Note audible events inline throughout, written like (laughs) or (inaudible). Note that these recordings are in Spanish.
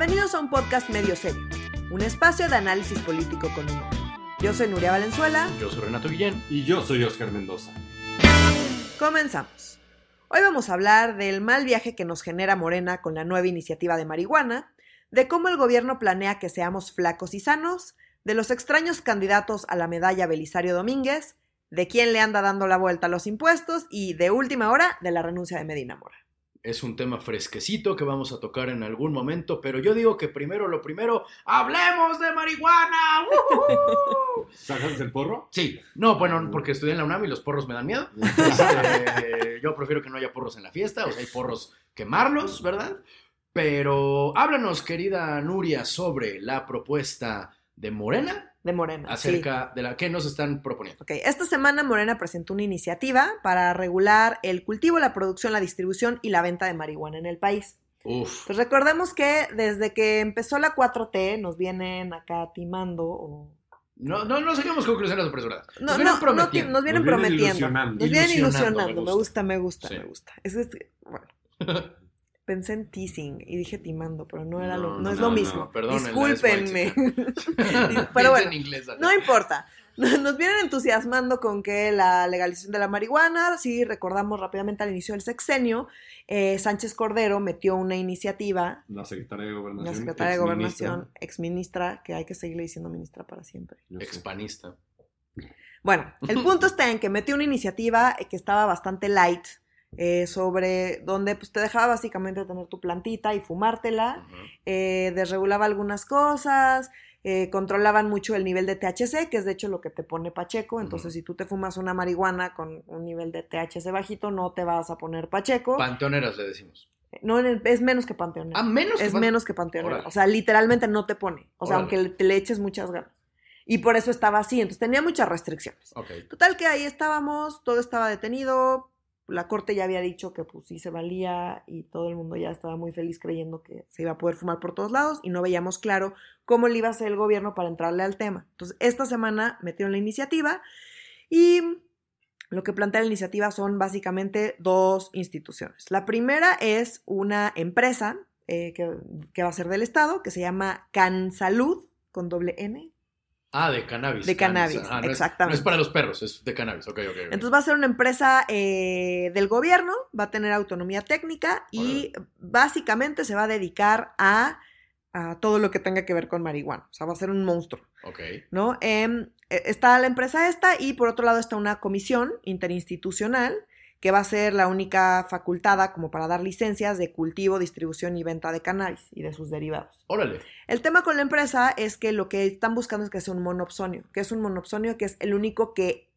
Bienvenidos a un podcast medio serio, un espacio de análisis político con humor. Yo soy Nuria Valenzuela. Yo soy Renato Guillén. Y yo soy Oscar Mendoza. Comenzamos. Hoy vamos a hablar del mal viaje que nos genera Morena con la nueva iniciativa de marihuana, de cómo el gobierno planea que seamos flacos y sanos, de los extraños candidatos a la medalla Belisario Domínguez, de quién le anda dando la vuelta a los impuestos y, de última hora, de la renuncia de Medina Mora. Es un tema fresquecito que vamos a tocar en algún momento, pero yo digo que primero lo primero, ¡hablemos de marihuana! (laughs) ¿Sacas el porro? Sí, no, bueno, porque estudié en la UNAM y los porros me dan miedo. (laughs) Este, yo prefiero que no haya porros en la fiesta, o sea, hay porros quemarlos, ¿verdad? Pero háblanos, querida Nuria, sobre la propuesta de Morena de Morena. Acerca de la que nos están proponiendo. Ok, esta semana Morena presentó una iniciativa para regular el cultivo, la producción, la distribución y la venta de marihuana en el país. Uf. Pues recordemos que desde que empezó la 4T nos vienen acá timando o no, no, no saquemos conclusiones apresuradas. Nos no, vienen no, prometiendo. nos vienen, prometiendo. Nos vienen ilusionando. Me gusta, me gusta, me gusta. Es, es, bueno. (laughs) pensé en teasing y dije timando, pero no era lo, no, es lo mismo. Discúlpenme. (laughs) (laughs) pero bueno, no importa. (laughs) Nos vienen entusiasmando con que la legalización de la marihuana, si recordamos rápidamente al inicio del sexenio, eh, Sánchez Cordero metió una iniciativa. La secretaria de Gobernación. La secretaria de Gobernación, exministra, que hay que seguirle diciendo ministra para siempre. Expanista. Bueno, el punto está en que metió una iniciativa que estaba bastante light, eh, sobre donde pues, te dejaba básicamente tener tu plantita y fumártela, eh, desregulaba algunas cosas, eh, controlaban mucho el nivel de THC, que es de hecho lo que te pone Pacheco, entonces si tú te fumas una marihuana con un nivel de THC bajito, no te vas a poner Pacheco. Panteoneras le decimos. No, es menos que panteonera. Ah, menos. Es menos que panteonera. O sea, literalmente no te pone. O sea, aunque le, te le eches muchas ganas. Y por eso estaba así. Entonces tenía muchas restricciones. Total que ahí estábamos, todo estaba detenido la corte ya había dicho que pues sí se valía y todo el mundo ya estaba muy feliz creyendo que se iba a poder fumar por todos lados y no veíamos claro cómo le iba a hacer el gobierno para entrarle al tema. Entonces, esta semana metieron la iniciativa y lo que plantea la iniciativa son básicamente dos instituciones. La primera es una empresa eh, que, que, va a ser del Estado, que se llama CanSalud, con doble N, Ah, de cannabis. De cannabis, ah, exactamente. no es para los perros, es de cannabis, ok, ok. Entonces va a ser una empresa eh, del gobierno, va a tener autonomía técnica y básicamente se va a dedicar a, todo lo que tenga que ver con marihuana. O sea, va a ser un monstruo. Ok. ¿No? Em, e, está la empresa esta y por otro lado está una comisión interinstitucional que va a ser la única facultada como para dar licencias de cultivo, distribución y venta de cannabis y de sus derivados. Órale. El tema con la empresa es que lo que están buscando es que sea un monopsonio, que es un monopsonio que es el único que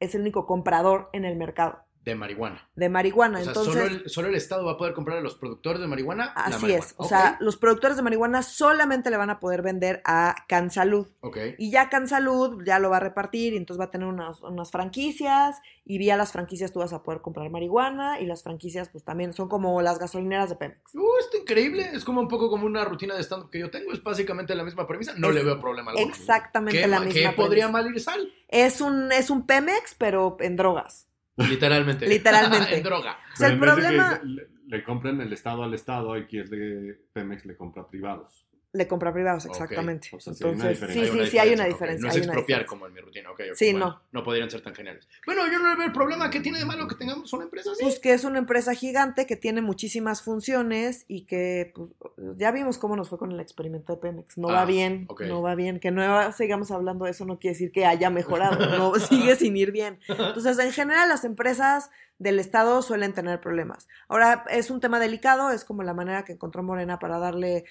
es el único comprador en el mercado. De marihuana. De marihuana. Entonces, solo el, solo el, Estado va a poder comprar a los productores de marihuana. Así es. O sea, los productores de marihuana solamente le van a poder vender a Cansalud. Ok. Y ya Cansalud ya lo va a repartir y entonces va a tener unas, unas, franquicias y vía las franquicias tú vas a poder comprar marihuana y las franquicias pues también son como las gasolineras de Pemex. Uh, está increíble. Es como un poco como una rutina de stand que yo tengo. Es básicamente la misma premisa. No le veo problema alguno. Exactamente la misma ¿Qué podría mal ir sal? Es un, es un Pemex, pero en drogas. Literalmente. Literalmente. (laughs) en droga. O sea, el problema... le, le, compren el Estado al Estado, hay quien de Pemex le compra privados. Le compra privados, exactamente. O sea, Entonces, sí, sí, sí, hay una diferencia. No hay es expropiar una como en mi rutina, ok. Sí, bueno, no. No podrían ser tan geniales. Bueno, yo no le veo el problema. ¿Qué tiene de malo que tengamos una empresa así? Pues que es una empresa gigante que tiene muchísimas funciones y que pues, ya vimos cómo nos fue con el experimento de Pemex. No Ah, va bien, ok. no va bien. Que no sigamos hablando de eso no quiere decir que haya mejorado, (laughs) no sigue sin ir bien. Entonces, en general, las empresas del Estado suelen tener problemas. Ahora, es un tema delicado, es como la manera que encontró Morena para darle,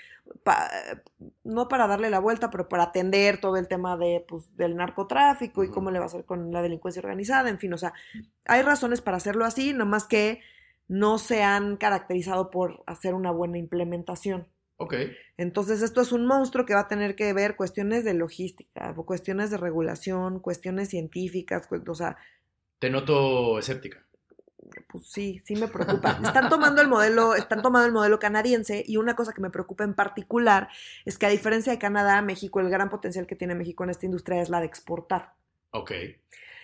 pa- no para darle la vuelta, pero para atender todo el tema de, pues, del narcotráfico y cómo le va a hacer con la delincuencia organizada, en fin, o sea, hay razones para hacerlo así, nomás que no se han caracterizado por hacer una buena implementación. Ok. Entonces, esto es un monstruo que va a tener que ver cuestiones de logística, cuestiones de regulación, cuestiones científicas, o sea, Te noto escéptica. Pues sí, sí me preocupa. Están tomando el modelo, están tomando el modelo canadiense y una cosa que me preocupa en particular es que a diferencia de Canadá, México, el gran potencial que tiene México en esta industria es la de exportar. Ok.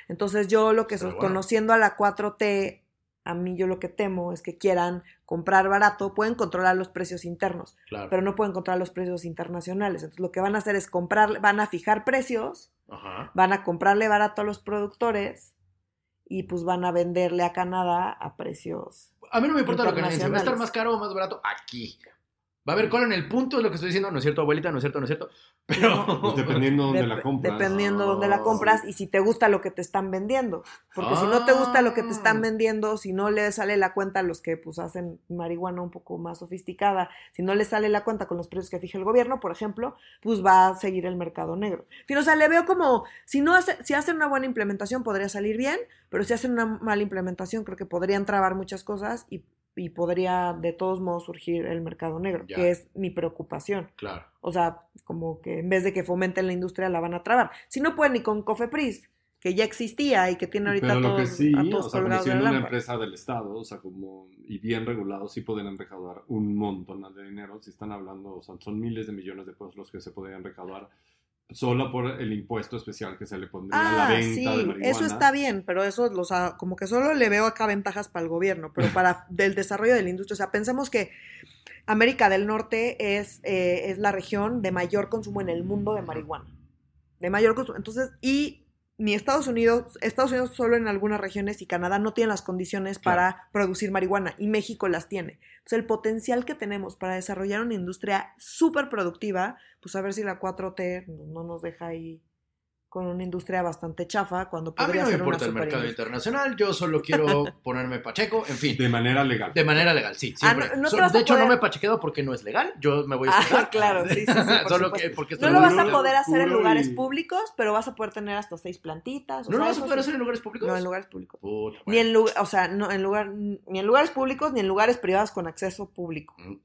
Entonces yo lo que bueno. conociendo a la 4T, a mí yo lo que temo es que quieran comprar barato, pueden controlar los precios internos, pero no pueden controlar los precios internacionales. Entonces lo que van a hacer es comprar, van a fijar precios, van a comprarle barato a los productores y pues van a venderle a Canadá a precios. A mí no me importa lo que va a estar más caro o más barato aquí. Va a haber cola en el punto, es lo que estoy diciendo, no es cierto, abuelita, no es cierto, no es cierto. (laughs) Pero pues dependiendo de dónde la compras. Dependiendo de dónde la compras y si te gusta lo que te están vendiendo. Porque si no te gusta lo que te están ah. vendiendo, si no le sale la cuenta a los que pues hacen marihuana un poco más sofisticada, si no le sale la cuenta con los precios que fija el gobierno, por ejemplo, pues va a seguir el mercado negro. o sea, le veo como, si no hace, si hacen una buena implementación podría salir bien, pero si hacen una mala implementación creo que podrían trabar muchas cosas y y podría de todos modos surgir el mercado negro, que es mi preocupación. Claro. O sea, como que en vez de que fomenten la industria la van a trabar. Si no pueden ni con Cofepris, que ya existía y que tiene ahorita Pero lo que sí, o sea, como siendo una empresa del Estado, o sea, como y bien regulado, sí pueden recaudar un montón de dinero. Si están hablando, o sea, son miles de millones de pesos los que se podrían recaudar solo por el impuesto especial que se le pondría a la ah, venta sí, de marihuana. Eso está bien, pero eso, sea, como que solo le veo acá ventajas para el gobierno, pero (laughs) para del desarrollo de la industria. O sea, pensemos que América del Norte es, eh, es la región de mayor consumo en el mundo de marihuana. De mayor consumo. Entonces, y ni Estados Unidos, Estados Unidos solo en algunas regiones y Canadá no tienen las condiciones para producir marihuana y México las tiene. Entonces el potencial que tenemos para desarrollar una industria súper productiva, pues a ver si la 4T no nos deja ahí con una industria bastante chafa cuando podría A mí no me importa el mercado internacional, yo solo quiero (laughs) ponerme pacheco, en fin. De manera legal. De manera legal, sí, ah, de hecho, no me pachequeo porque no es legal, yo me voy a Ah, (laughs) claro, sí, sí, (laughs) solo que porque No lo vas a poder hacer en lugares públicos, pero vas a poder tener hasta seis plantitas. ¿No lo vas a poder hacer en lugares públicos? No, en lugares públicos. Ni en o sea, no, en lugar, ni en lugares públicos ni en lugares privados con acceso público. Mm,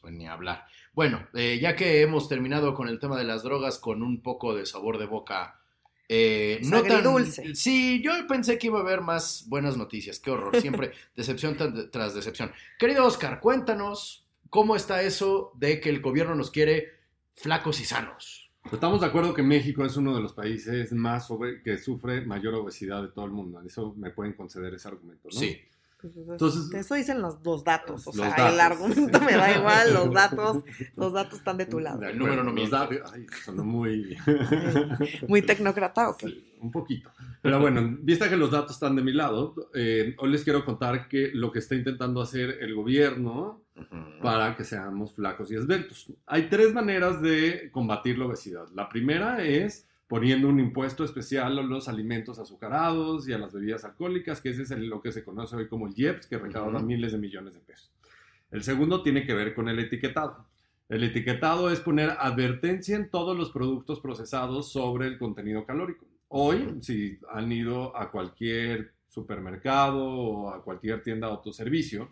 pues ni hablar. Bueno, eh, ya que hemos terminado con el tema de las drogas con un poco de sabor de boca eh, no tan dulce. Sí, yo pensé que iba a haber más buenas noticias. Qué horror. Siempre (laughs) decepción tras decepción. Querido Oscar, cuéntanos cómo está eso de que el gobierno nos quiere flacos y sanos. Estamos de acuerdo que México es uno de los países más que sufre mayor obesidad de todo el mundo. Eso me pueden conceder ese argumento, ¿no? Sí. Pues, Entonces, eso dicen los, dos datos. O sea, el argumento me da igual, los (laughs) datos, los datos están de tu lado. El número no me datos, ay, sonó muy... (laughs) muy tecnócrata, ok. un poquito. Pero bueno, vista que los datos están de mi lado, eh, hoy les quiero contar que lo que está intentando hacer el gobierno para que seamos flacos y esbeltos. Hay tres maneras de combatir la obesidad. La primera es poniendo un impuesto especial a los alimentos azucarados y a las bebidas alcohólicas, que ese es lo que se conoce hoy como el IEPS, que recauda miles de millones de pesos. El segundo tiene que ver con el etiquetado. El etiquetado es poner advertencia en todos los productos procesados sobre el contenido calórico. Hoy, si han ido a cualquier supermercado o a cualquier tienda de autoservicio,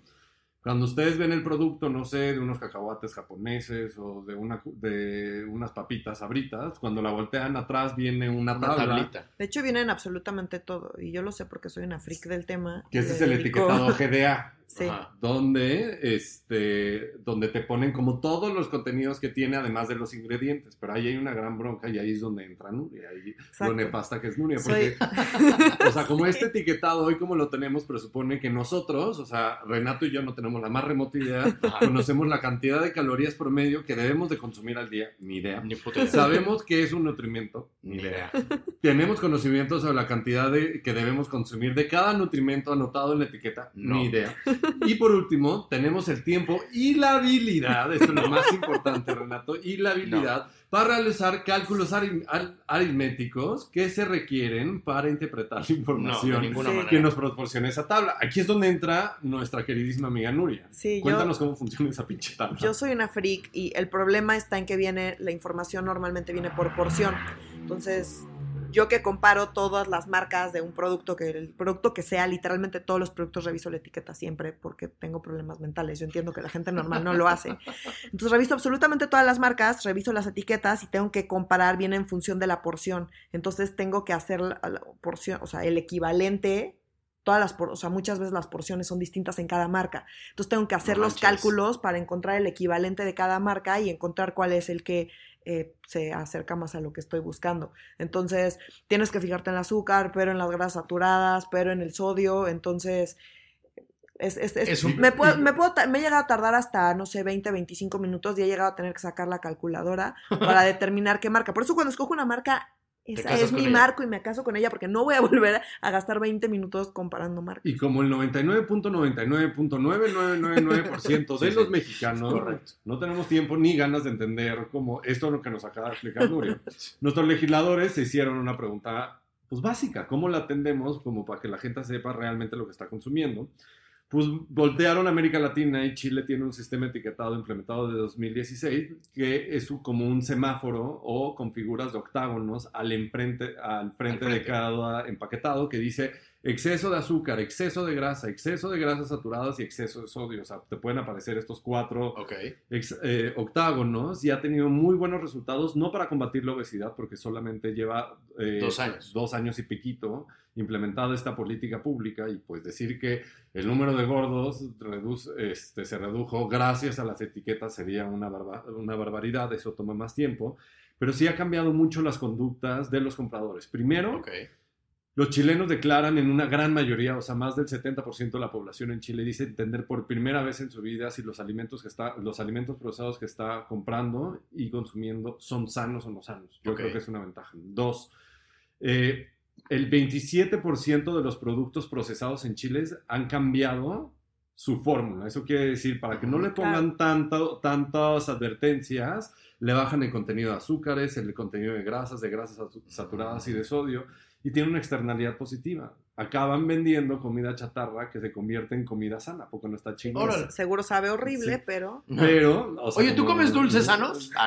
cuando ustedes ven el producto, no sé, de unos cacahuates japoneses o de, una, de unas papitas sabritas, cuando la voltean atrás viene una, tablita. De hecho, vienen absolutamente todo. Y yo lo sé porque soy una freak del tema. Que ese es el etiquetado GDA. Sí. donde, este, donde te ponen como todos los contenidos que tiene, además de los ingredientes. Pero ahí hay una gran bronca y ahí es donde entra Nuria. Ahí lo nefasta que es Nuria. Porque, (laughs) o sea, como este etiquetado hoy como lo tenemos, presupone que nosotros, o sea, Renato y yo no tenemos la más remota idea, (laughs) conocemos la cantidad de calorías promedio que debemos de consumir al día. Ni idea. Ni Sabemos que es un nutrimento. Ni idea. Tenemos conocimiento sobre la cantidad de, que debemos consumir de cada nutrimento anotado en la etiqueta. Ni idea. (laughs) Y por último, tenemos el tiempo y la habilidad, esto es lo más importante, Renato, y la habilidad para realizar cálculos aritméticos que se requieren para interpretar la información que nos proporciona esa tabla. Aquí es donde entra nuestra queridísima amiga Nuria. Cuéntanos cómo funciona esa pinche tabla. Yo soy una freak y el problema está en que viene, la información normalmente viene por porción. Entonces, yo que comparo todas las marcas de un producto, que el producto que sea, literalmente todos los productos reviso la etiqueta siempre porque tengo problemas mentales. Yo entiendo que la gente normal no lo hace. Entonces reviso absolutamente todas las marcas, reviso las etiquetas y tengo que comparar bien en función de la porción. Entonces tengo que hacer la, porción, o sea, el equivalente todas las, o sea, muchas veces las porciones son distintas en cada marca. Entonces tengo que hacer los cálculos para encontrar el equivalente de cada marca y encontrar cuál es el que eh, se acerca más a lo que estoy buscando. Entonces, tienes que fijarte en el azúcar, pero en las grasas saturadas, pero en el sodio. Entonces, Es, es, es, me, puedo, me, puedo, me he llegado a tardar hasta, no sé, 20, 25 minutos y he llegado a tener que sacar la calculadora (laughs) para determinar qué marca. Por eso cuando escojo una marca, esa es mi marco y me caso con ella porque no voy a (laughs) volver a gastar 20 minutos comparando marcas. Y como el 99.99.9999% de los mexicanos no tenemos tiempo ni ganas de entender cómo esto es lo que nos acaba de explicar Nurio. (laughs) Nuestros legisladores se hicieron una pregunta pues básica, ¿cómo la atendemos como para que la gente sepa realmente lo que está consumiendo? Pues voltearon América Latina y Chile tiene un sistema etiquetado implementado de 2016 que es como un semáforo o con figuras de octágonos al, enfrente, al frente de cada empaquetado que dice exceso de azúcar, exceso de grasa, exceso de grasas saturadas y exceso de sodio. O sea, te pueden aparecer estos cuatro eh, octágonos y ha tenido muy buenos resultados, no para combatir la obesidad, porque solamente lleva eh, dos, años. dos años y piquito implementada esta política pública y pues decir que el número de gordos reduce, este, se redujo gracias a las etiquetas sería una, una barbaridad, eso toma más tiempo, pero sí ha cambiado mucho las conductas de los compradores. Primero, los chilenos declaran en una gran mayoría, o sea, más del 70% de la población en Chile dice entender por primera vez en su vida si los alimentos que está, los alimentos procesados que está comprando y consumiendo son sanos o no sanos. Yo creo que es una ventaja. Dos, eh, el 27% de los productos procesados en Chile han cambiado su fórmula. Eso quiere decir, para que no le pongan tanto, tantas advertencias, le bajan el contenido de azúcares, el contenido de grasas, de grasas saturadas y de sodio y tiene una externalidad positiva. Acaban vendiendo comida chatarra que se convierte en comida sana, porque no está chingón. Seguro sabe horrible, pero... (laughs) Pero... Oye, ¿tú comes dulces sanos? Ah,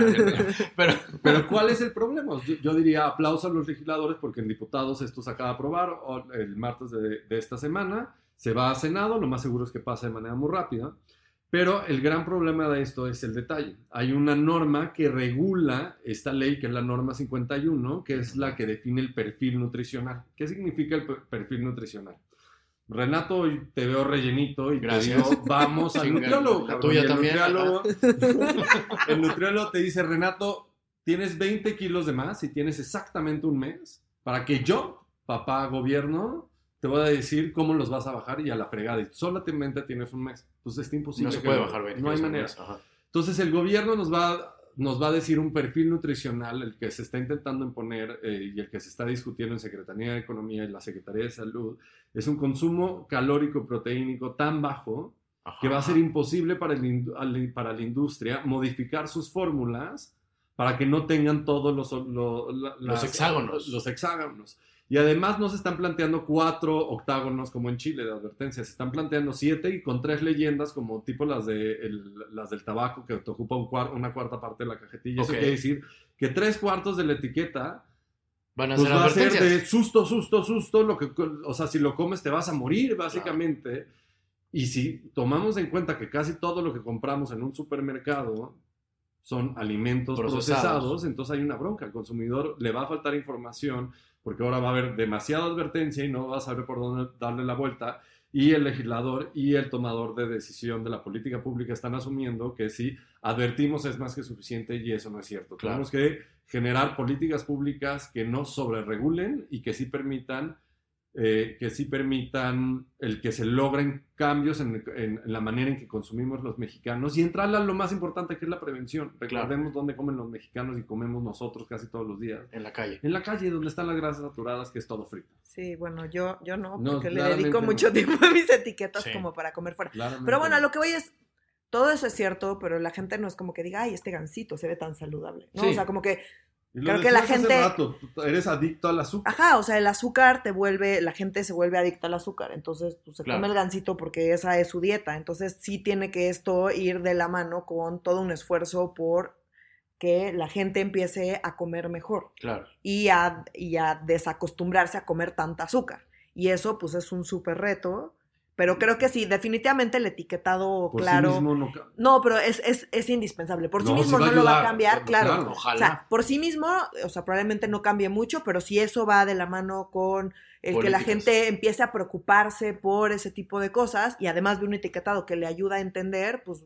pero... (laughs) pero ¿cuál es el problema? Yo, diría aplauso a los legisladores porque en diputados esto se acaba de aprobar el martes de, de esta semana. Se va a Senado, lo más seguro es que pase de manera muy rápida. Pero el gran problema de esto es el detalle. Hay una norma que regula esta ley, que es la norma 51, que es la que define el perfil nutricional. ¿Qué significa el perfil nutricional? Renato, hoy te veo rellenito y Gracias. te digo, vamos al nutriólogo. La tuya también. (laughs) el nutriólogo te dice, Renato, tienes 20 kilos de más y tienes exactamente un mes para que yo, papá gobierno, te voy a decir cómo los vas a bajar y a la fregada. Y solamente tienes un mes. Pues está imposible. No se puede bajar 20 No hay manera. Entonces el gobierno nos va, nos va a decir un perfil nutricional, el que se está intentando imponer eh, y el que se está discutiendo en Secretaría de Economía y la Secretaría de Salud, es un consumo calórico proteínico tan bajo que va a ser imposible para, el, para la industria modificar sus fórmulas para que no tengan todos los, los hexágonos. Los hexágonos. Y además no se están planteando cuatro octágonos como en Chile de advertencia, se están planteando siete y con tres leyendas como tipo las, de las del tabaco que te ocupa un una cuarta parte de la cajetilla. Eso quiere decir que tres cuartos de la etiqueta Van a, pues va a ser de susto, susto, susto, lo que, o sea, si lo comes te vas a morir básicamente. Y si tomamos en cuenta que casi todo lo que compramos en un supermercado son alimentos procesados. procesados, entonces hay una bronca. Al consumidor le va a faltar información porque ahora va a haber demasiada advertencia y no va a saber por dónde darle la vuelta. Y el legislador y el tomador de decisión de la política pública están asumiendo que si advertimos es más que suficiente y eso no es cierto. Tenemos que generar políticas públicas que no sobreregulen y que sí permitan eh, que sí permitan el que se logren cambios en, la manera en que consumimos los mexicanos y entrar a lo más importante que es la prevención. Recordemos dónde comen los mexicanos y comemos nosotros casi todos los días. En la calle. En la calle, donde están las grasas saturadas, que es todo frito. Sí, bueno, yo, yo no, porque le dedico mucho (laughs) tiempo a mis etiquetas como para comer fuera. Pero bueno, lo que voy es, todo eso es cierto, pero la gente no es como que diga, ay, este gansito se ve tan saludable. ¿no? O sea, como que Creo que la gente. eres adicto al azúcar. Ajá, o sea, el azúcar te vuelve, la gente se vuelve adicta al azúcar. Entonces, pues, se come el gansito porque esa es su dieta. Entonces, sí tiene que esto ir de la mano con todo un esfuerzo por que la gente empiece a comer mejor. Claro. Y a, y a desacostumbrarse a comer tanta azúcar. Y eso, pues, es un súper reto pero creo que sí, definitivamente el etiquetado claro. no... pero es, es, es, indispensable. Por sí mismo no lo va a cambiar, claro. O sea, por sí mismo, o sea, probablemente no cambie mucho, pero si eso va de la mano con el que la gente empiece a preocuparse por ese tipo de cosas y además de un etiquetado que le ayuda a entender, pues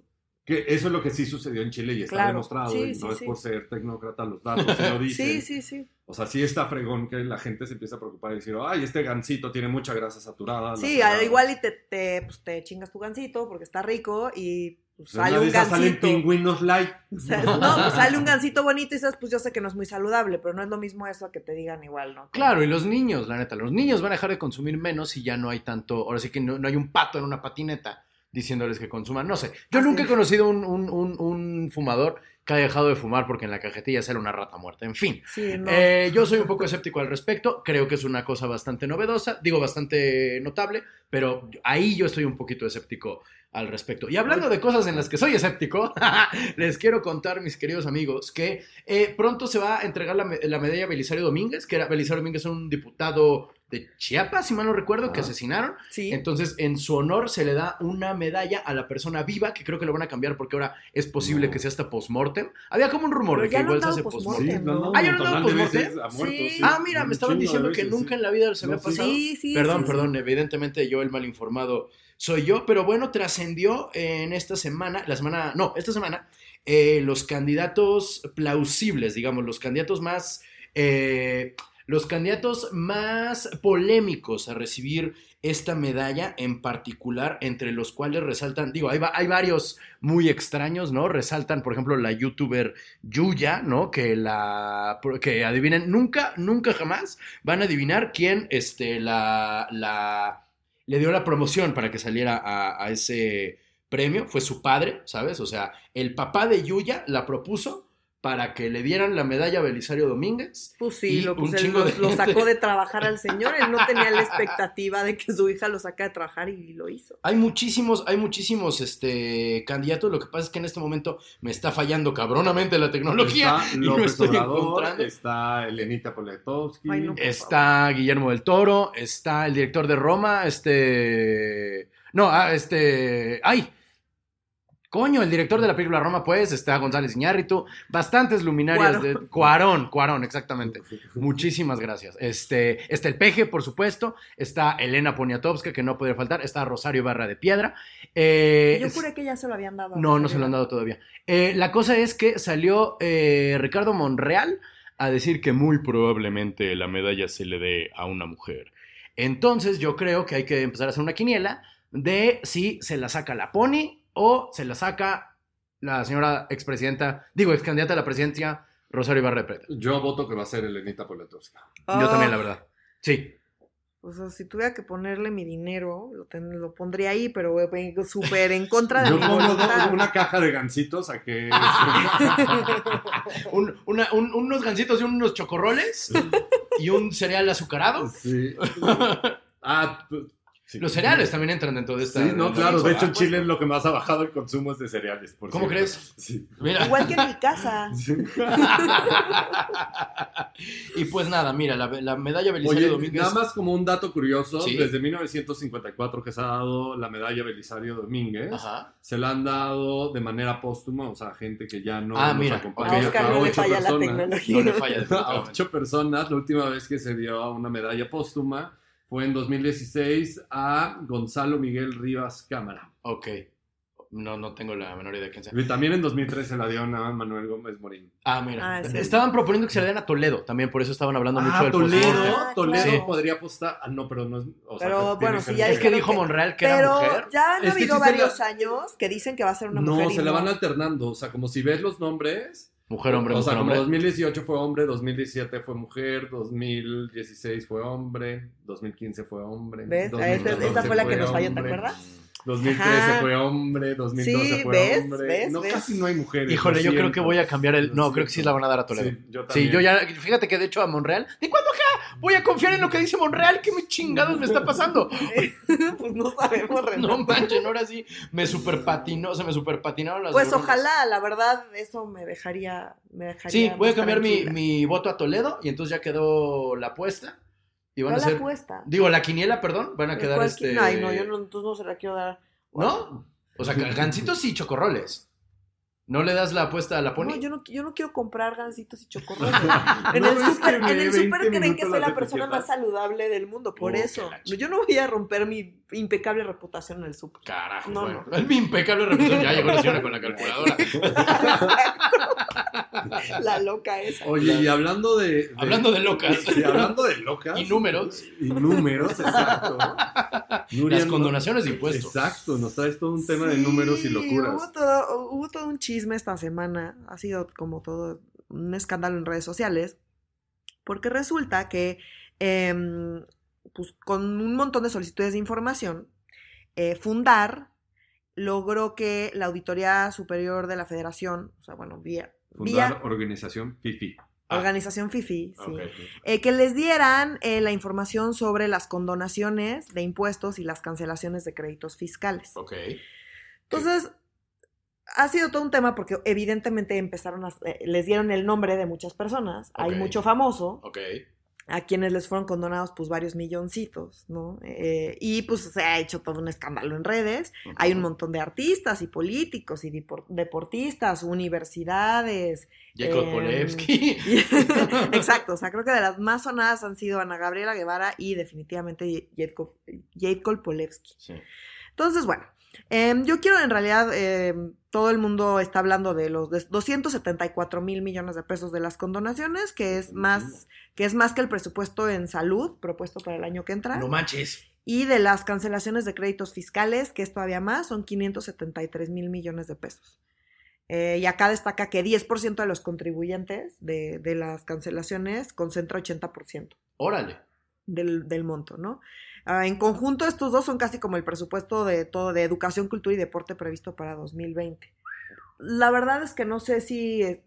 Que eso es lo que sí sucedió en Chile y está demostrado, y no es por ser tecnócrata los datos, se lo (laughs) dicen. Sí, sí, sí. O sea, sí está fregón que la gente se empieza a preocupar y decir, ay, este gansito tiene mucha grasa saturada. Sí, al igual y te, te, pues, te chingas tu gansito porque está rico y pues, sale un gansito. Salen pingüinos light. (laughs) no, pues sale un gansito bonito y dices, pues yo sé que no es muy saludable, pero no es lo mismo eso a que te digan igual, ¿no? Claro, y los niños, la neta, los niños van a dejar de consumir menos si ya no hay tanto, ahora sí que no, no hay un pato en una patineta diciéndoles que consuman. No sé, yo nunca he conocido un, un, fumador que haya dejado de fumar porque en la cajetilla sale una rata muerta. En fin, eh, yo soy un poco escéptico al respecto. Creo que es una cosa bastante novedosa, digo bastante notable, pero ahí yo estoy un poquito escéptico al respecto. Y hablando de cosas en las que soy escéptico, (laughs) les quiero contar, mis queridos amigos, que eh, pronto se va a entregar la, la medalla Belisario Domínguez, que era Belisario Domínguez es un diputado de Chiapas, si mal no recuerdo, que asesinaron. Sí. Entonces, en su honor se le da una medalla a la persona viva, que creo que lo van a cambiar porque ahora es posible que sea hasta post-mortem. Había como un rumor de que igual se hace post-mortem. ah, ya no post-mortem. Ah, mira, me estaban diciendo que nunca en la vida se había pasado. Sí, sí. Perdón, perdón, evidentemente yo el mal informado soy yo, pero bueno, trascendió en esta semana, la semana, no, esta semana, eh, los candidatos plausibles, digamos, los candidatos más... Eh, los candidatos más polémicos a recibir esta medalla en particular, entre los cuales resaltan, digo, hay, varios muy extraños, ¿no? Resaltan, por ejemplo, la youtuber Yuya, ¿no? Que la, que adivinen, nunca, nunca jamás van a adivinar quién, este, la, la, le dio la promoción para que saliera a, a ese premio, fue su padre, ¿sabes? O sea, el papá de Yuya la propuso para que le dieran la medalla a Belisario Domínguez. Pues sí, lo, pues lo, sacó de trabajar al (laughs) señor, él no tenía la expectativa de que su hija lo sacara de trabajar y lo hizo. Hay muchísimos, hay muchísimos este, candidatos, lo que pasa es que en este momento me está fallando cabronamente la tecnología está (laughs) y no estoy encontrando. Está Elenita Poletovsky. está Guillermo del Toro, está el director de Roma, este... No, ah, este... ¡Ay! Coño, el director de la película Roma, pues, está González Iñárritu, bastantes luminarias de Cuarón, Cuarón, exactamente. Muchísimas gracias. Este, está el Peje, por supuesto, está Elena Poniatowska, que no podría faltar, está Rosario Barra de Piedra. Eh, Yo juré que ya se lo habían dado. No, no se lo han dado todavía. Eh, la cosa es que salió eh, Ricardo Monreal a decir que muy probablemente la medalla se le dé a una mujer. Entonces yo creo que hay que empezar a hacer una quiniela de si se la saca la Pony o se la saca la señora expresidenta, digo, ex candidata a la presidencia, Rosario Ibarra Yo voto que va a ser Elenita Poletowska. Yo también, la verdad. Sí. O sea, si tuviera que ponerle mi dinero, lo, pondría ahí, pero súper en contra de Yo pongo una caja de gancitos a que... (laughs) unos gancitos y unos chocorroles y un cereal azucarado. Sí. Ah, los cereales también entran dentro de esta. Sí, no, claro. De hecho, en Chile lo que más ha bajado el consumo es de cereales. ¿Cómo crees? Sí. Igual que en mi casa. (laughs) y pues nada, mira, la, medalla Belisario Domínguez. Nada más como un dato curioso: desde 1954 que se ha dado la medalla Belisario Domínguez, se la han dado de manera póstuma, o sea, gente que ya no ah, mira, acompaña. A no le falla la tecnología. No le falla (laughs) a ocho personas, la última vez que se dio una medalla póstuma fue en 2016 a Gonzalo Miguel Rivas Cámara. Ok. No, no tengo la menor idea de quién sea. Y también en 2013 la dio a Manuel Gómez Morín. Ah, mira. Ah, estaban proponiendo que se la den a Toledo también, por eso estaban hablando mucho del Toledo. Toledo podría apostar. Ah, no, pero no es. pero bueno, sí, ya Es que dijo Monreal que era mujer. Ya han habido varios años que dicen que va a ser una mujer. No, se la van alternando. O sea, como si ves los nombres. Mujer, hombre, o sea, como 2018 fue hombre, 2017 fue mujer, 2016 fue hombre, 2015 fue hombre. ¿Ves? esta, fue la que nos falló, ¿te acuerdas? 2013 fue hombre, 2012 fue hombre. no, casi no hay mujeres. Híjole, yo creo que voy a cambiar el. No, creo que sí la van a dar a Toledo. Sí, yo, sí, yo ya. Fíjate que de hecho a Monreal. ¿De cuándo acá? Voy a confiar en lo que dice Monreal. ¿Qué me chingados me está pasando? (laughs) pues no sabemos, Renato. No manchen, ahora sí me super patinó, se me super patinaron las. Pues ojalá, la verdad, eso me dejaría. Me dejaría sí, voy a cambiar mi, mi voto a Toledo y entonces ya quedó la apuesta. Y van a ser, apuesta. Digo, la quiniela, perdón, van a quedar este. Ay, no, yo no, entonces no se la quiero dar. ¿No? O sea, gancitos y chocorroles. ¿No le das la apuesta a la pony? No, yo no, yo no quiero comprar gansitos y chocorroles. (laughs) en el súper creen que soy la persona más saludable del mundo, por eso. Yo no voy a romper mi impecable reputación en el súper. Carajo, no, no. (laughs) mi impecable reputación. Ya llegó la señora con la calculadora. (laughs) (laughs) la loca esa. Oye, y hablando de... hablando de locas. (laughs) Sí, hablando de locas. Y números. Y números, exacto. Las condonaciones de impuestos. Exacto, nos traes todo un tema de números y locuras. Hubo todo, hubo todo un chisme esta semana, ha sido como todo un escándalo en redes sociales, porque resulta que em, pues, con un montón de solicitudes de información, eh, Fundar logró que la Auditoría Superior de la Federación, o sea, bueno, vía... Fundar Organización FIFI. Ah. Organización FIFI, sí. Eh, que les dieran eh, la información sobre las condonaciones de impuestos y las cancelaciones de créditos fiscales. Ok. Entonces, ha sido todo un tema porque evidentemente empezaron a, eh, les dieron el nombre de muchas personas. Hay mucho famoso. A quienes les fueron condonados pues varios milloncitos, ¿no? Eh, y pues se ha hecho todo un escándalo en redes. Hay un montón de artistas y políticos y deportistas, universidades. Jacob em, Polevsky. (laughs) Exacto, o sea, creo que de las más sonadas han sido Ana Gabriela Guevara y definitivamente Jacob, Polevsky. Entonces, bueno, Em, yo quiero en realidad, em, todo el mundo está hablando de los 274 mil millones de pesos de las condonaciones, que es más, que es más que el presupuesto en salud propuesto para el año que entra. No manches. Y de las cancelaciones de créditos fiscales, que es todavía más, son 573 mil millones de pesos. Eh, y acá destaca que 10% de los contribuyentes de, de, las cancelaciones concentra 80%. Órale. Del, del monto, ¿no? Ah, en conjunto, estos dos son casi como el presupuesto de todo de educación, cultura y deporte previsto para 2020. La verdad es que no sé si eh,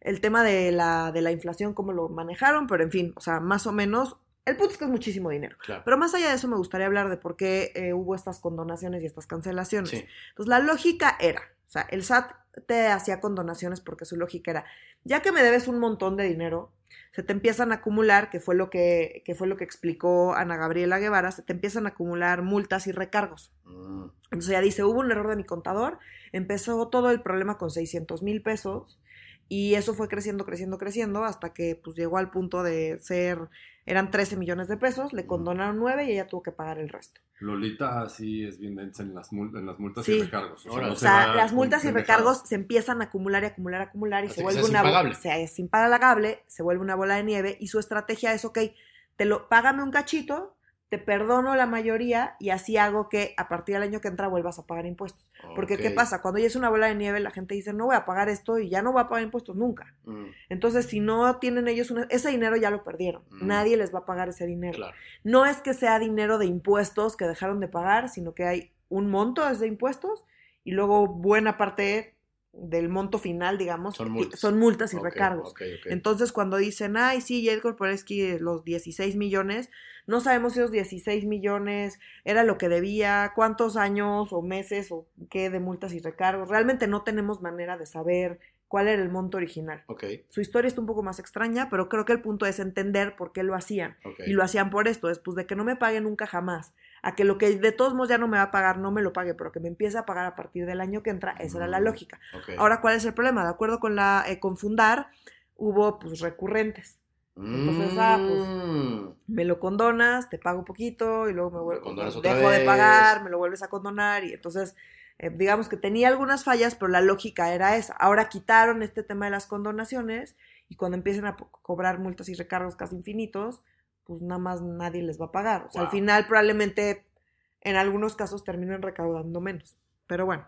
el tema de la, de la inflación, cómo lo manejaron, pero en fin, o sea, más o menos. El punto es que es muchísimo dinero. Pero más allá de eso, me gustaría hablar de por qué eh, hubo estas condonaciones y estas cancelaciones. Entonces, la lógica era, o sea, el SAT te hacía condonaciones porque su lógica era, ya que me debes un montón de dinero, se te empiezan a acumular, que fue lo que, fue lo que explicó Ana Gabriela Guevara, se te empiezan a acumular multas y recargos. Mm. Entonces ella dice, hubo un error de mi contador, empezó todo el problema con 600 mil pesos y eso fue creciendo, creciendo, creciendo hasta que pues llegó al punto de ser, eran 13 millones de pesos, le condonaron 9 y ella tuvo que pagar el resto. Lolita sí es bien densa en las, en las multas y recargos. O sea, las multas y recargos se empiezan a acumular y acumular, acumular y se vuelve una se es impagable, se vuelve una bola de nieve y su estrategia es, ok, te lo, págame un cachito, te perdono la mayoría y así hago que a partir del año que entra vuelvas a pagar impuestos. Porque ¿qué pasa? Cuando ya es una bola de nieve, la gente dice, no voy a pagar esto y ya no voy a pagar impuestos nunca. Mm. Entonces, si no tienen ellos ese dinero ya lo perdieron. Mm. Nadie les va a pagar ese dinero. No es que sea dinero de impuestos que dejaron de pagar, sino que hay un monto de impuestos y luego buena parte del monto final, digamos, son multas, y recargos. Entonces, cuando dicen, ay, sí, Edgar que los 16 millones, no sabemos si esos 16 millones era lo que debía, cuántos años o meses o qué de multas y recargos. Realmente no tenemos manera de saber cuál era el monto original. Su historia está un poco más extraña, pero creo que el punto es entender por qué lo hacían. Y lo hacían por esto, después de que no me pague nunca jamás, a que lo que de todos modos ya no me va a pagar, no me lo pague, pero que me empiece a pagar a partir del año que entra, esa era la mm, lógica. Ahora, ¿cuál es el problema? De acuerdo con la eh, Fundar, hubo pues recurrentes. Entonces, ah, pues mm. me lo condonas, te pago poquito y luego me vuelvo, dejo de pagar, me lo vuelves a condonar y entonces eh, digamos que tenía algunas fallas, pero la lógica era esa. Ahora quitaron este tema de las condonaciones y cuando empiecen a cobrar multas y recargos casi infinitos, pues nada más nadie les va a pagar. O sea, al final probablemente en algunos casos terminen recaudando menos. Pero bueno,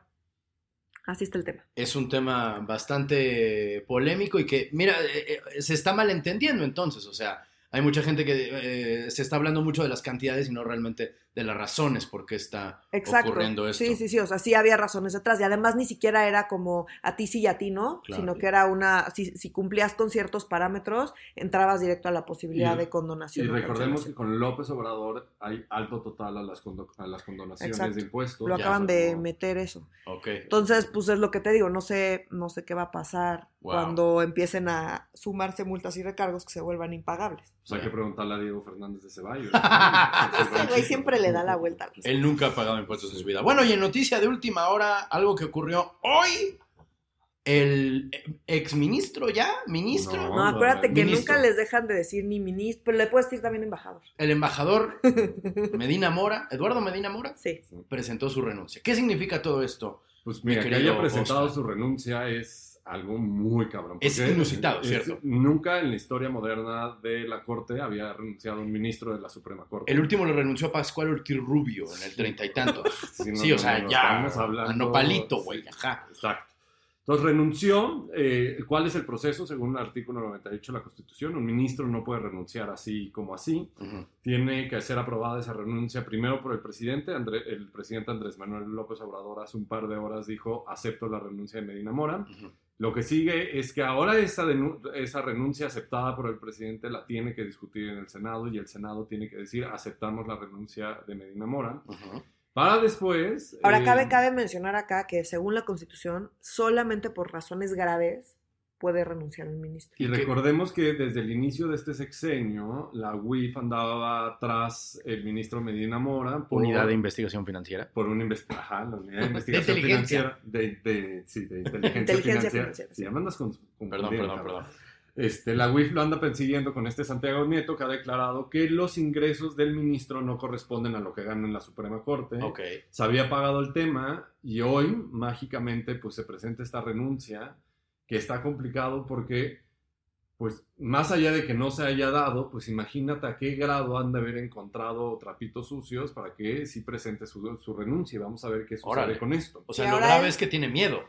Así está el tema. Es un tema bastante polémico y que, mira, eh, eh, se está malentendiendo entonces, o sea, hay mucha gente que eh, se está hablando mucho de las cantidades y no realmente de las razones por qué está ocurriendo esto. Sí, sí, sí, o sea, sí había razones detrás y además ni siquiera era como a ti sí y a ti no, sino que era una, si, cumplías con ciertos parámetros, entrabas directo a la posibilidad de condonación. Y recordemos que con López Obrador hay alto total a las, las condonaciones de impuestos. Lo acaban de meter eso. Okay. Entonces, pues es lo que te digo, no sé, no sé qué va a pasar cuando empiecen a sumarse multas y recargos que se vuelvan impagables. Pues hay que preguntarle a Diego Fernández de Ceballos. (laughs) Ese güey siempre le da la vuelta. Él nunca ha pagado impuestos en su vida. Bueno, y en noticia de última hora, algo que ocurrió hoy el exministro ya, ministro. No, acuérdate que nunca les dejan de decir ni ministro, pero le puedes decir también embajador. El embajador (laughs) Medina Mora, Eduardo Medina Mora, sí. presentó su renuncia. ¿Qué significa todo esto? Pues mira, que haya presentado su renuncia es algo muy cabrón. Es inusitado, ¿cierto? Nunca en la historia moderna de la Corte había renunciado un ministro de la Suprema Corte. El último le renunció a Pascual Ortiz Rubio en el treinta y tantos. (laughs) sí, o sea, ya. Hablando, a nopalito, güey, ajá. Exacto. Entonces renunció. Eh, ¿Cuál es el proceso? Según el artículo 98 de la Constitución, un ministro no puede renunciar así como así. Tiene que ser aprobada esa renuncia primero por el presidente. el presidente Andrés Manuel López Obrador hace un par de horas dijo, acepto la renuncia de Medina Mora. Lo que sigue es que ahora esa, esa renuncia aceptada por el presidente la tiene que discutir en el Senado y el Senado tiene que decir, aceptamos la renuncia de Medina Mora. Para después. Ahora, cabe, eh, cabe mencionar acá que según la Constitución, solamente por razones graves puede renunciar un ministro. Y recordemos que desde el inicio de este sexenio, la UIF andaba tras el ministro Medina Mora. Por, unidad de investigación financiera. Por una investigación. la unidad de (laughs) investigación financiera. De, sí, de inteligencia, inteligencia financiera. Sí, mandas con, perdón, perdón, perdón. Este, la UIF lo anda persiguiendo con este Santiago Nieto que ha declarado que los ingresos del ministro no corresponden a lo que gana en la Suprema Corte. Okay. Se había pagado el tema y hoy, mágicamente, pues se presenta esta renuncia que está complicado porque, pues, más allá de que no se haya dado, pues imagínate a qué grado han de haber encontrado trapitos sucios para que sí presente su, su renuncia. Vamos a ver qué sucede con esto. O sea, lo grave es que tiene miedo.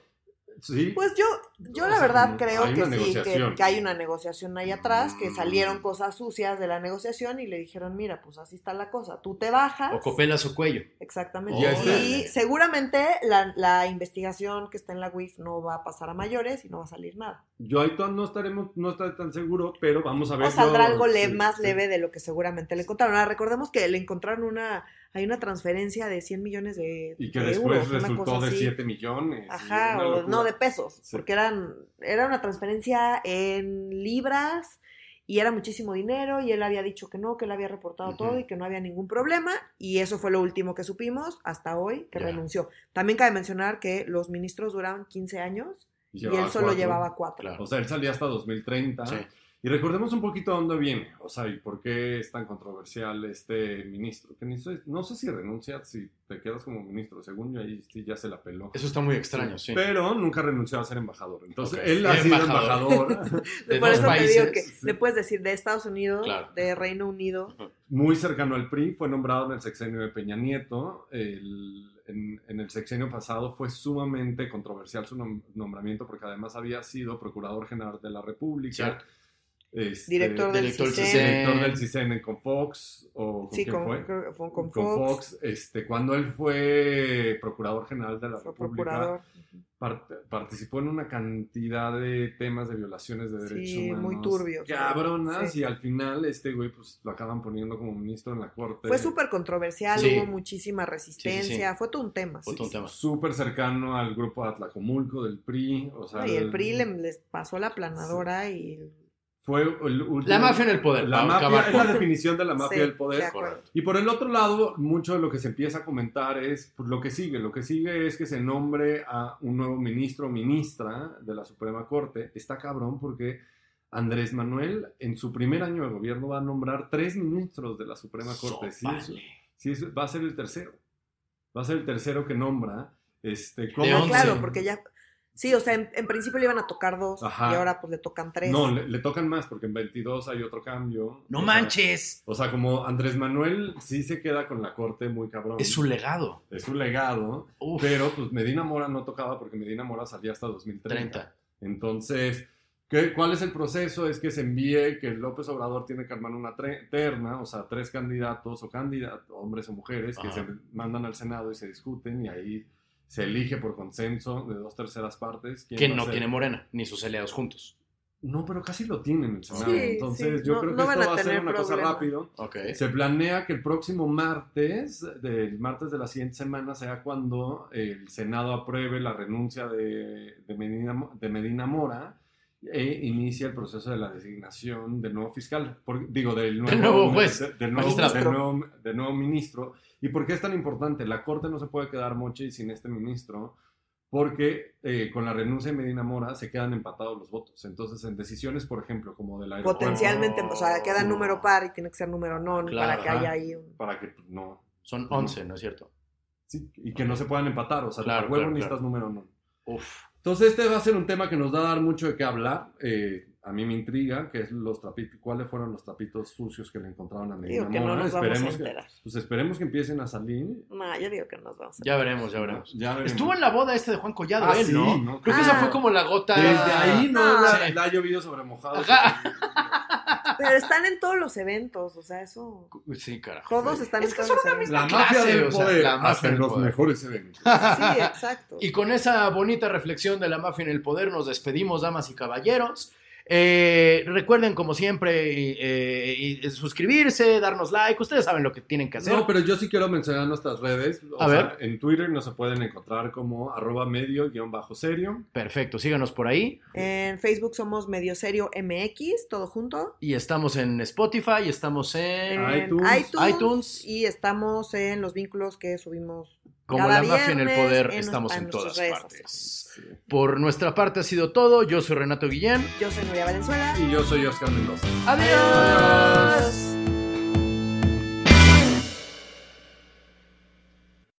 Pues yo, yo la verdad creo que sí, que, hay una negociación ahí atrás, que salieron cosas sucias de la negociación y le dijeron, mira, pues así está la cosa, tú te bajas. O copelas su cuello. Exactamente. y seguramente la, investigación que está en la WIF no va a pasar a mayores y no va a salir nada. Yo ahí no estaremos, no estaré tan seguro, pero vamos a ver. O saldrá algo más leve de lo que seguramente le encontraron. Ahora, recordemos que le encontraron una hay una transferencia de 100 millones de Y que después resultó de 7 millones. Ajá, o no, de pesos, porque eran, era una transferencia en libras y era muchísimo dinero y él había dicho que no, que él había reportado todo y que no había ningún problema y eso fue lo último que supimos hasta hoy que renunció. También cabe mencionar que los ministros duraban 15 años y, él solo llevaba 4. O sea, él salía hasta 2030. Sí. Y recordemos un poquito a dónde viene, o sea, y por qué es tan controversial este ministro. Que no sé si renuncia, si te quedas como ministro, según yo ahí sí ya se la peló. Eso está muy extraño, sí. Pero nunca renunció a ser embajador. Entonces, él ha sido embajador. de (laughs) por eso países. te digo que le puedes decir de Estados Unidos, de Reino Unido. Muy cercano al PRI, fue nombrado en el sexenio de Peña Nieto. en, el sexenio pasado fue sumamente controversial su nombramiento porque además había sido procurador general de la República. Este, director del director Director del CISEN con Fox. ¿O sí, con, fue? con, Fox. Este, cuando él fue Procurador General de la República, participó en una cantidad de temas de violaciones de derechos sí, muy turbios. Cabronas, y al final este güey pues lo acaban poniendo como ministro en la corte. Fue súper controversial, hubo muchísima resistencia, fue todo un tema. Fue todo un tema. Súper cercano al grupo Atlacomulco del PRI. O sea, y el, PRI les pasó la planadora y fue el La mafia en el poder. La mafia es la definición de la mafia del poder. y por el otro lado, mucho de lo que se empieza a comentar es pues, lo que sigue. Lo que sigue es que se nombre a un nuevo ministro o ministra de la Suprema Corte. Está cabrón porque Andrés Manuel en su primer año de gobierno va a nombrar tres ministros de la Suprema Corte. Sí, sí, va a ser el tercero. Va a ser el tercero que nombra. Este, claro, porque ya Sí, o sea, en, principio le iban a tocar dos y ahora pues le tocan tres. No, le, tocan más porque en 22 hay otro cambio. ¡No manches! o sea, como Andrés Manuel sí se queda con la corte muy cabrón. Es su legado. Es su legado. Pero pues Medina Mora no tocaba porque Medina Mora salía hasta 2030. Entonces, ¿qué, ¿cuál es el proceso? Es que se envíe que López Obrador tiene que armar una terna, o sea, tres candidatos o candidatos, hombres o mujeres, que se mandan al Senado y se discuten y ahí se elige por consenso de dos terceras partes. Que no tiene Morena, ni sus aliados juntos. No, pero casi lo tienen el Senado. Entonces, yo creo que esto va a ser una cosa rápido. Se planea que el próximo martes, del martes de la siguiente semana, sea cuando el Senado apruebe la renuncia de, de, Medina, de Medina Mora e inicia el proceso de la designación del nuevo fiscal, digo, del nuevo, juez, del, nuevo, nuevo, ministro. ¿Y por qué es tan importante? La Corte no se puede quedar moche sin este ministro, porque eh, con la renuncia de Medina Mora se quedan empatados los votos. Entonces, en decisiones, por ejemplo, como de la Potencialmente, o sea, queda número par y tiene que ser número non para que haya ahí un... Para que no... Son 11, ¿no, es cierto? Sí, y que no se puedan empatar, o sea, claro, huevo necesitas número non. Uf. Entonces, este va a ser un tema que nos va a dar mucho de qué hablar. Eh, a mí me intriga que es los trapitos, cuáles fueron los trapitos sucios que le encontraron a Medina digo que No nos esperemos vamos a que, pues esperemos que empiecen a salir. No, yo digo que nos vamos a Ya veremos, ya veremos. Ya veremos. Estuvo en la boda este de Juan Collado, ah, él, ¿no? Creo que esa fue ah. como la gota. Desde ahí no, ah. la, ha llovido sobre mojado. Pero están en todos los eventos, o sea, eso. Sí, carajo. Todos están en todos los eventos. La mafia del poder, la mafia en los mejores eventos. Sí, exacto. Y con esa bonita reflexión de la mafia en el poder nos despedimos, damas y caballeros. Eh, recuerden, como siempre, eh, suscribirse, darnos like. Ustedes saben lo que tienen que hacer. No, pero yo sí quiero mencionar nuestras redes. a ver. En Twitter nos pueden encontrar como arroba medio guion bajo serio. Perfecto, síganos por ahí. En Facebook somos medio serio MX, todo junto. Y estamos en Spotify, estamos en, iTunes, y estamos en los vínculos que subimos como la mafia en el poder, estamos en, todas partes. Por nuestra parte ha sido todo. Yo soy Renato Guillén. Yo soy Nuria Valenzuela. Y yo soy Oscar Mendoza. ¡Adiós!